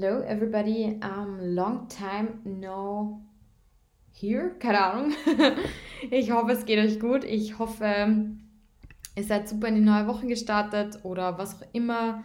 Hello everybody, um, long time no here, keine Ahnung. ich hoffe, es geht euch gut. Ich hoffe, ihr seid super in die neue Woche gestartet oder was auch immer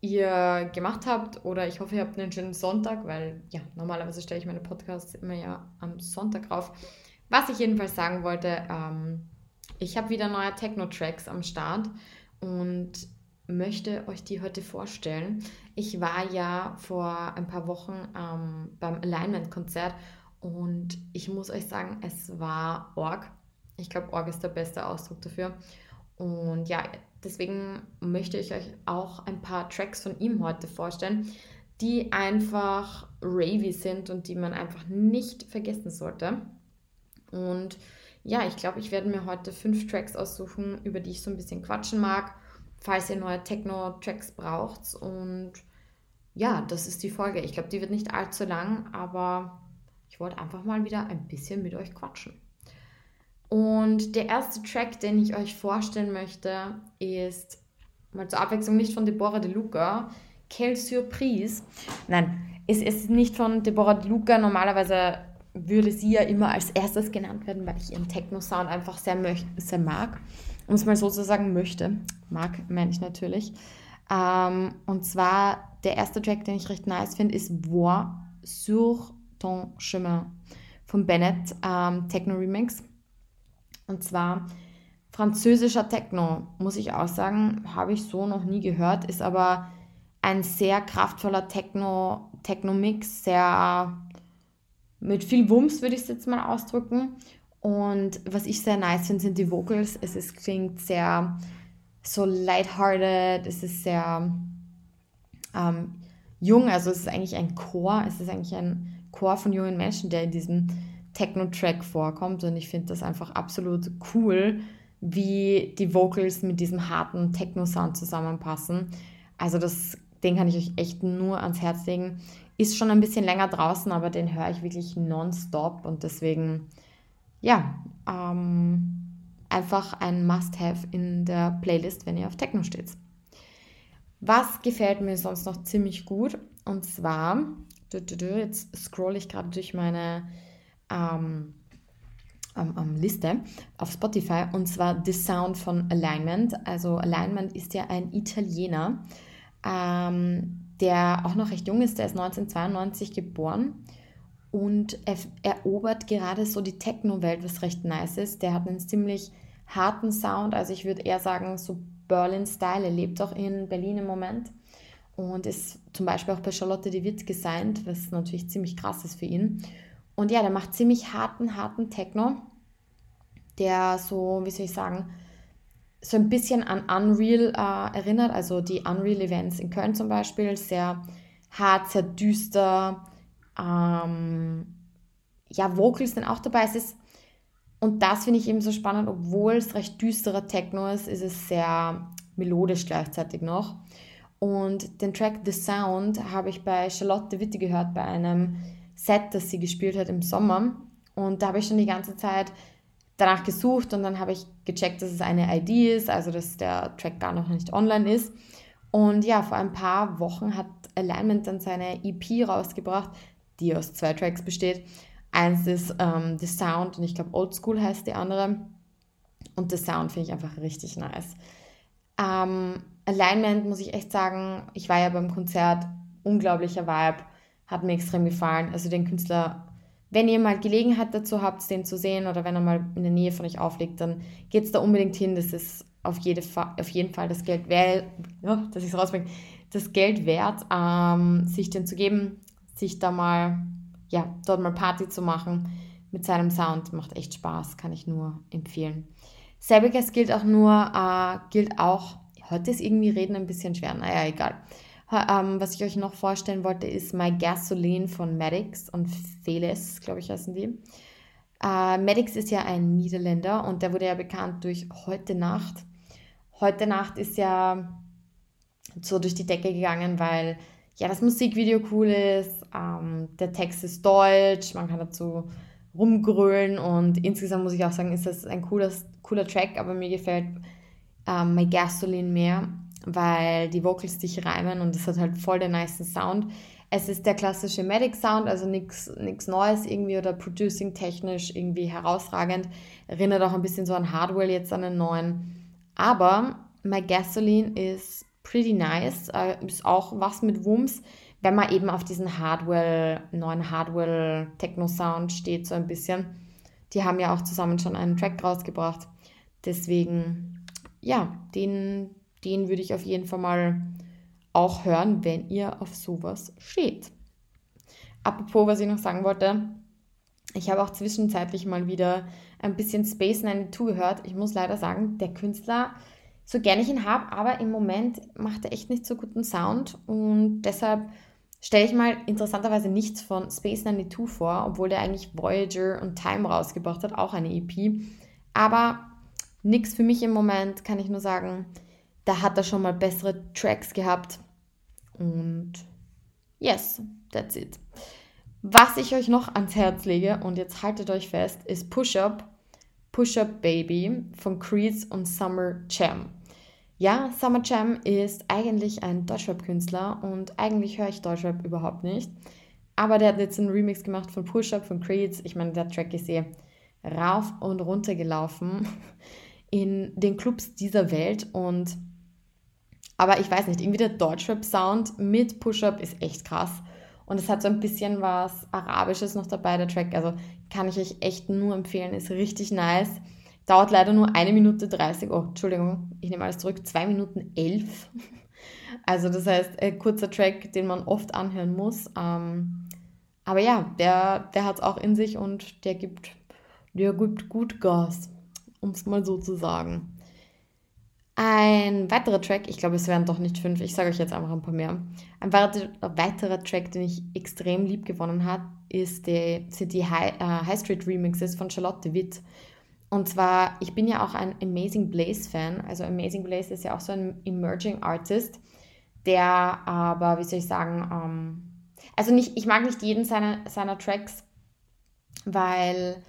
ihr gemacht habt. Oder ich hoffe, ihr habt einen schönen Sonntag, weil ja, normalerweise stelle ich meine Podcasts immer ja am Sonntag rauf. Was ich jedenfalls sagen wollte, ähm, ich habe wieder neue Techno-Tracks am Start und möchte euch die heute vorstellen. Ich war ja vor ein paar Wochen ähm, beim Alignment-Konzert und ich muss euch sagen, es war Org. Ich glaube, Org ist der beste Ausdruck dafür. Und ja, deswegen möchte ich euch auch ein paar Tracks von ihm heute vorstellen, die einfach ravey sind und die man einfach nicht vergessen sollte. Und ja, ich glaube, ich werde mir heute fünf Tracks aussuchen, über die ich so ein bisschen quatschen mag falls ihr neue Techno-Tracks braucht. Und ja, das ist die Folge. Ich glaube, die wird nicht allzu lang, aber ich wollte einfach mal wieder ein bisschen mit euch quatschen. Und der erste Track, den ich euch vorstellen möchte, ist mal zur Abwechslung nicht von Deborah De Luca, Quelle Surprise. Nein, es ist nicht von Deborah De Luca. Normalerweise würde sie ja immer als erstes genannt werden, weil ich ihren Techno-Sound einfach sehr, sehr mag um es mal so zu sagen, möchte. Mag, meine ich natürlich. Ähm, und zwar der erste Track, den ich recht nice finde, ist Voir sur ton chemin von Bennett, ähm, Techno Remix. Und zwar französischer Techno, muss ich auch sagen, habe ich so noch nie gehört, ist aber ein sehr kraftvoller Techno, Techno-Mix, sehr mit viel Wumms, würde ich es jetzt mal ausdrücken. Und was ich sehr nice finde, sind die Vocals. Es ist, klingt sehr so lighthearted, es ist sehr ähm, jung, also es ist eigentlich ein Chor, es ist eigentlich ein Chor von jungen Menschen, der in diesem Techno-Track vorkommt. Und ich finde das einfach absolut cool, wie die Vocals mit diesem harten Techno-Sound zusammenpassen. Also das, den kann ich euch echt nur ans Herz legen. Ist schon ein bisschen länger draußen, aber den höre ich wirklich nonstop und deswegen ja, ähm, einfach ein Must-Have in der Playlist, wenn ihr auf Techno steht. Was gefällt mir sonst noch ziemlich gut? Und zwar, jetzt scroll ich gerade durch meine ähm, ähm, Liste auf Spotify und zwar The Sound von Alignment. Also Alignment ist ja ein Italiener, ähm, der auch noch recht jung ist, der ist 1992 geboren und er erobert gerade so die Techno-Welt, was recht nice ist. Der hat einen ziemlich harten Sound, also ich würde eher sagen, so Berlin-Style. Er lebt auch in Berlin im Moment und ist zum Beispiel auch bei Charlotte de Witt gesigned, was natürlich ziemlich krass ist für ihn. Und ja, der macht ziemlich harten, harten Techno, der so, wie soll ich sagen, so ein bisschen an Unreal äh, erinnert, also die Unreal Events in Köln zum Beispiel, sehr hart, sehr düster, ähm, ja, Vocals sind auch dabei. Es ist, und das finde ich eben so spannend, obwohl es recht düsterer Techno ist, ist es sehr melodisch gleichzeitig noch. Und den Track The Sound habe ich bei Charlotte Witte gehört, bei einem Set, das sie gespielt hat im Sommer. Und da habe ich schon die ganze Zeit danach gesucht und dann habe ich gecheckt, dass es eine ID ist, also dass der Track gar noch nicht online ist. Und ja, vor ein paar Wochen hat Alignment dann seine EP rausgebracht, die aus zwei Tracks besteht. Eins ist ähm, The Sound und ich glaube Old School heißt die andere. Und The Sound finde ich einfach richtig nice. Ähm, Alignment muss ich echt sagen, ich war ja beim Konzert, unglaublicher Vibe, hat mir extrem gefallen. Also den Künstler, wenn ihr mal Gelegenheit dazu habt, den zu sehen oder wenn er mal in der Nähe von euch auflegt, dann geht es da unbedingt hin. Das ist auf, jede auf jeden Fall das Geld wert, ja, dass ich das Geld wert, ähm, sich den zu geben sich da mal, ja, dort mal Party zu machen mit seinem Sound. Macht echt Spaß, kann ich nur empfehlen. Selbiges gilt auch nur, äh, gilt auch, heute ist irgendwie Reden ein bisschen schwer, naja, egal. Ähm, was ich euch noch vorstellen wollte, ist My Gasoline von Maddox und Feles, glaube ich, heißen die. Äh, Maddox ist ja ein Niederländer und der wurde ja bekannt durch Heute Nacht. Heute Nacht ist ja so durch die Decke gegangen, weil ja, das Musikvideo cool ist, ähm, der Text ist deutsch, man kann dazu rumgrölen und insgesamt muss ich auch sagen, ist das ein cooler, cooler Track, aber mir gefällt ähm, My Gasoline mehr, weil die Vocals sich reimen und es hat halt voll den nice Sound. Es ist der klassische Medic Sound, also nichts Neues irgendwie oder Producing technisch irgendwie herausragend. Erinnert auch ein bisschen so an Hardware jetzt an den neuen. Aber My Gasoline ist pretty nice. Äh, ist auch was mit Wumms, wenn man eben auf diesen Hardware, neuen Hardware Techno Sound steht, so ein bisschen. Die haben ja auch zusammen schon einen Track rausgebracht. Deswegen, ja, den, den würde ich auf jeden Fall mal auch hören, wenn ihr auf sowas steht. Apropos, was ich noch sagen wollte, ich habe auch zwischenzeitlich mal wieder ein bisschen Space 92 gehört. Ich muss leider sagen, der Künstler, so gerne ich ihn habe, aber im Moment macht er echt nicht so guten Sound und deshalb stelle ich mal interessanterweise nichts von Space 92 vor, obwohl der eigentlich Voyager und Time rausgebracht hat, auch eine EP. Aber nichts für mich im Moment, kann ich nur sagen. Da hat er schon mal bessere Tracks gehabt. Und yes, that's it. Was ich euch noch ans Herz lege, und jetzt haltet euch fest, ist Push Up, Push Up Baby von Creeds und Summer Jam. Ja, Summer Jam ist eigentlich ein Deutschrap-Künstler und eigentlich höre ich Deutschrap überhaupt nicht. Aber der hat jetzt einen Remix gemacht von Push Up von Creeds. Ich meine, der Track ist eh rauf und runter gelaufen in den Clubs dieser Welt und aber ich weiß nicht, irgendwie der Deutschrap-Sound mit Push-Up ist echt krass. Und es hat so ein bisschen was Arabisches noch dabei, der Track. Also kann ich euch echt nur empfehlen, ist richtig nice. Dauert leider nur eine Minute 30. Oh, Entschuldigung, ich nehme alles zurück. Zwei Minuten elf. Also das heißt, ein kurzer Track, den man oft anhören muss. Ähm, aber ja, der, der hat es auch in sich und der gibt, der gibt gut Gas, um es mal so zu sagen. Ein weiterer Track, ich glaube, es wären doch nicht fünf, ich sage euch jetzt einfach ein paar mehr. Ein weiterer Track, den ich extrem lieb gewonnen habe, ist die, sind die High, äh, High Street Remixes von Charlotte Witt. Und zwar, ich bin ja auch ein Amazing Blaze Fan. Also Amazing Blaze ist ja auch so ein Emerging Artist, der aber, wie soll ich sagen, ähm, also nicht, ich mag nicht jeden seiner, seiner Tracks, weil,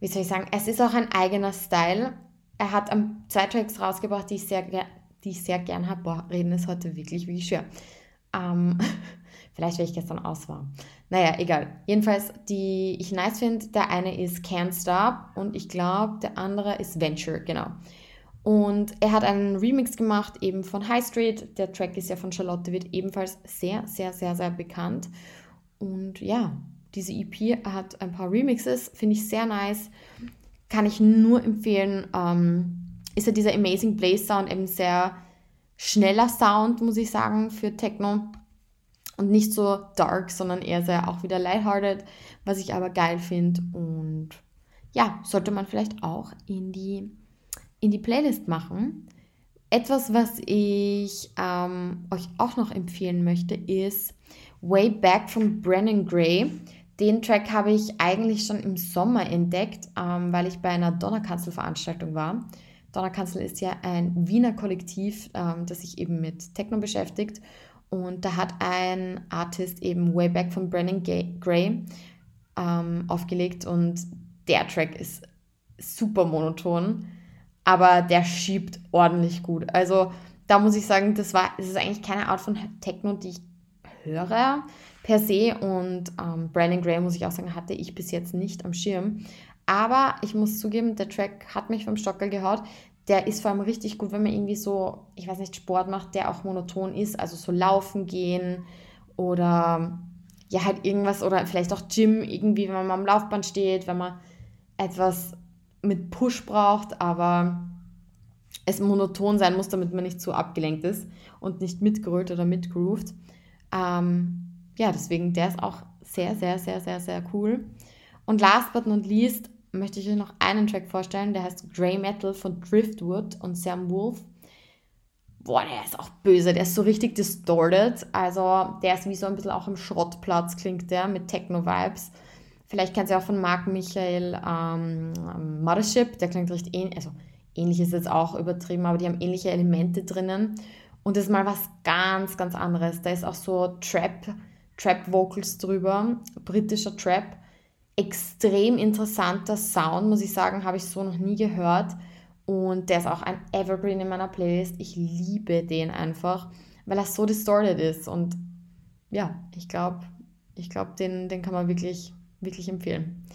wie soll ich sagen, es ist auch ein eigener Style er hat um, zwei Tracks rausgebracht, die ich sehr, die ich sehr gern habe. Boah, reden ist heute wirklich, wie schwer. Ähm, vielleicht, weil ich gestern aus war. Naja, egal. Jedenfalls, die ich nice finde, der eine ist Can't Stop und ich glaube, der andere ist Venture, genau. Und er hat einen Remix gemacht, eben von High Street. Der Track ist ja von Charlotte, wird ebenfalls sehr, sehr, sehr, sehr bekannt. Und ja, diese EP hat ein paar Remixes, finde ich sehr nice kann ich nur empfehlen. Ähm, ist ja dieser Amazing Blaze Sound eben sehr schneller Sound, muss ich sagen, für Techno. Und nicht so dark, sondern eher sehr auch wieder lighthearted, was ich aber geil finde. Und ja, sollte man vielleicht auch in die, in die Playlist machen. Etwas, was ich ähm, euch auch noch empfehlen möchte, ist Way Back von Brennan Gray. Den Track habe ich eigentlich schon im Sommer entdeckt, ähm, weil ich bei einer Donnerkanzel-Veranstaltung war. Donnerkanzel ist ja ein Wiener Kollektiv, ähm, das sich eben mit Techno beschäftigt. Und da hat ein Artist eben Way Back von Brennan Gray ähm, aufgelegt und der Track ist super monoton, aber der schiebt ordentlich gut. Also da muss ich sagen, das war, das ist eigentlich keine Art von Techno, die ich höre per se. Und ähm, Brandon Gray, muss ich auch sagen, hatte ich bis jetzt nicht am Schirm. Aber ich muss zugeben, der Track hat mich vom Stockel gehaut. Der ist vor allem richtig gut, wenn man irgendwie so, ich weiß nicht, Sport macht, der auch monoton ist. Also so laufen gehen oder ja, halt irgendwas oder vielleicht auch Gym, irgendwie, wenn man mal am Laufband steht, wenn man etwas mit Push braucht, aber es monoton sein muss, damit man nicht zu abgelenkt ist und nicht mitgerollt oder mitgrooved. Ähm, ja, deswegen, der ist auch sehr, sehr, sehr, sehr, sehr cool. Und last but not least möchte ich euch noch einen Track vorstellen, der heißt Grey Metal von Driftwood und Sam Wolf. Boah, der ist auch böse, der ist so richtig distorted. Also der ist wie so ein bisschen auch im Schrottplatz, klingt der, mit Techno-Vibes. Vielleicht kennt ihr auch von Marc Michael ähm, Mothership, der klingt recht ähnlich, also ähnlich ist jetzt auch übertrieben, aber die haben ähnliche Elemente drinnen. Und das ist mal was ganz, ganz anderes. Da ist auch so Trap, Trap-Vocals drüber, britischer Trap. Extrem interessanter Sound, muss ich sagen, habe ich so noch nie gehört. Und der ist auch ein Evergreen in meiner Playlist. Ich liebe den einfach, weil er so distorted ist. Und ja, ich glaube, ich glaube, den, den kann man wirklich, wirklich empfehlen.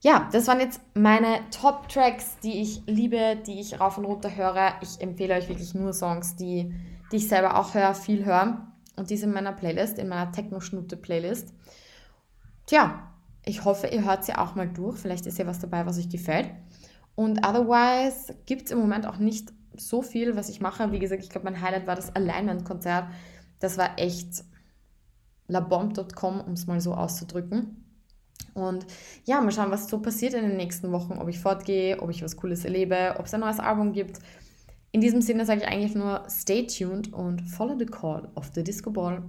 Ja, das waren jetzt meine Top-Tracks, die ich liebe, die ich rauf und runter höre. Ich empfehle euch wirklich nur Songs, die, die ich selber auch höre, viel höre. Und die sind in meiner Playlist, in meiner Techno-Schnute-Playlist. Tja, ich hoffe, ihr hört sie auch mal durch. Vielleicht ist ja was dabei, was euch gefällt. Und otherwise gibt es im Moment auch nicht so viel, was ich mache. Wie gesagt, ich glaube, mein Highlight war das Alignment-Konzert. Das war echt labomb.com, um es mal so auszudrücken. Und ja, mal schauen, was so passiert in den nächsten Wochen, ob ich fortgehe, ob ich was Cooles erlebe, ob es ein neues Album gibt. In diesem Sinne sage ich eigentlich nur, stay tuned und follow the call of the Disco Ball.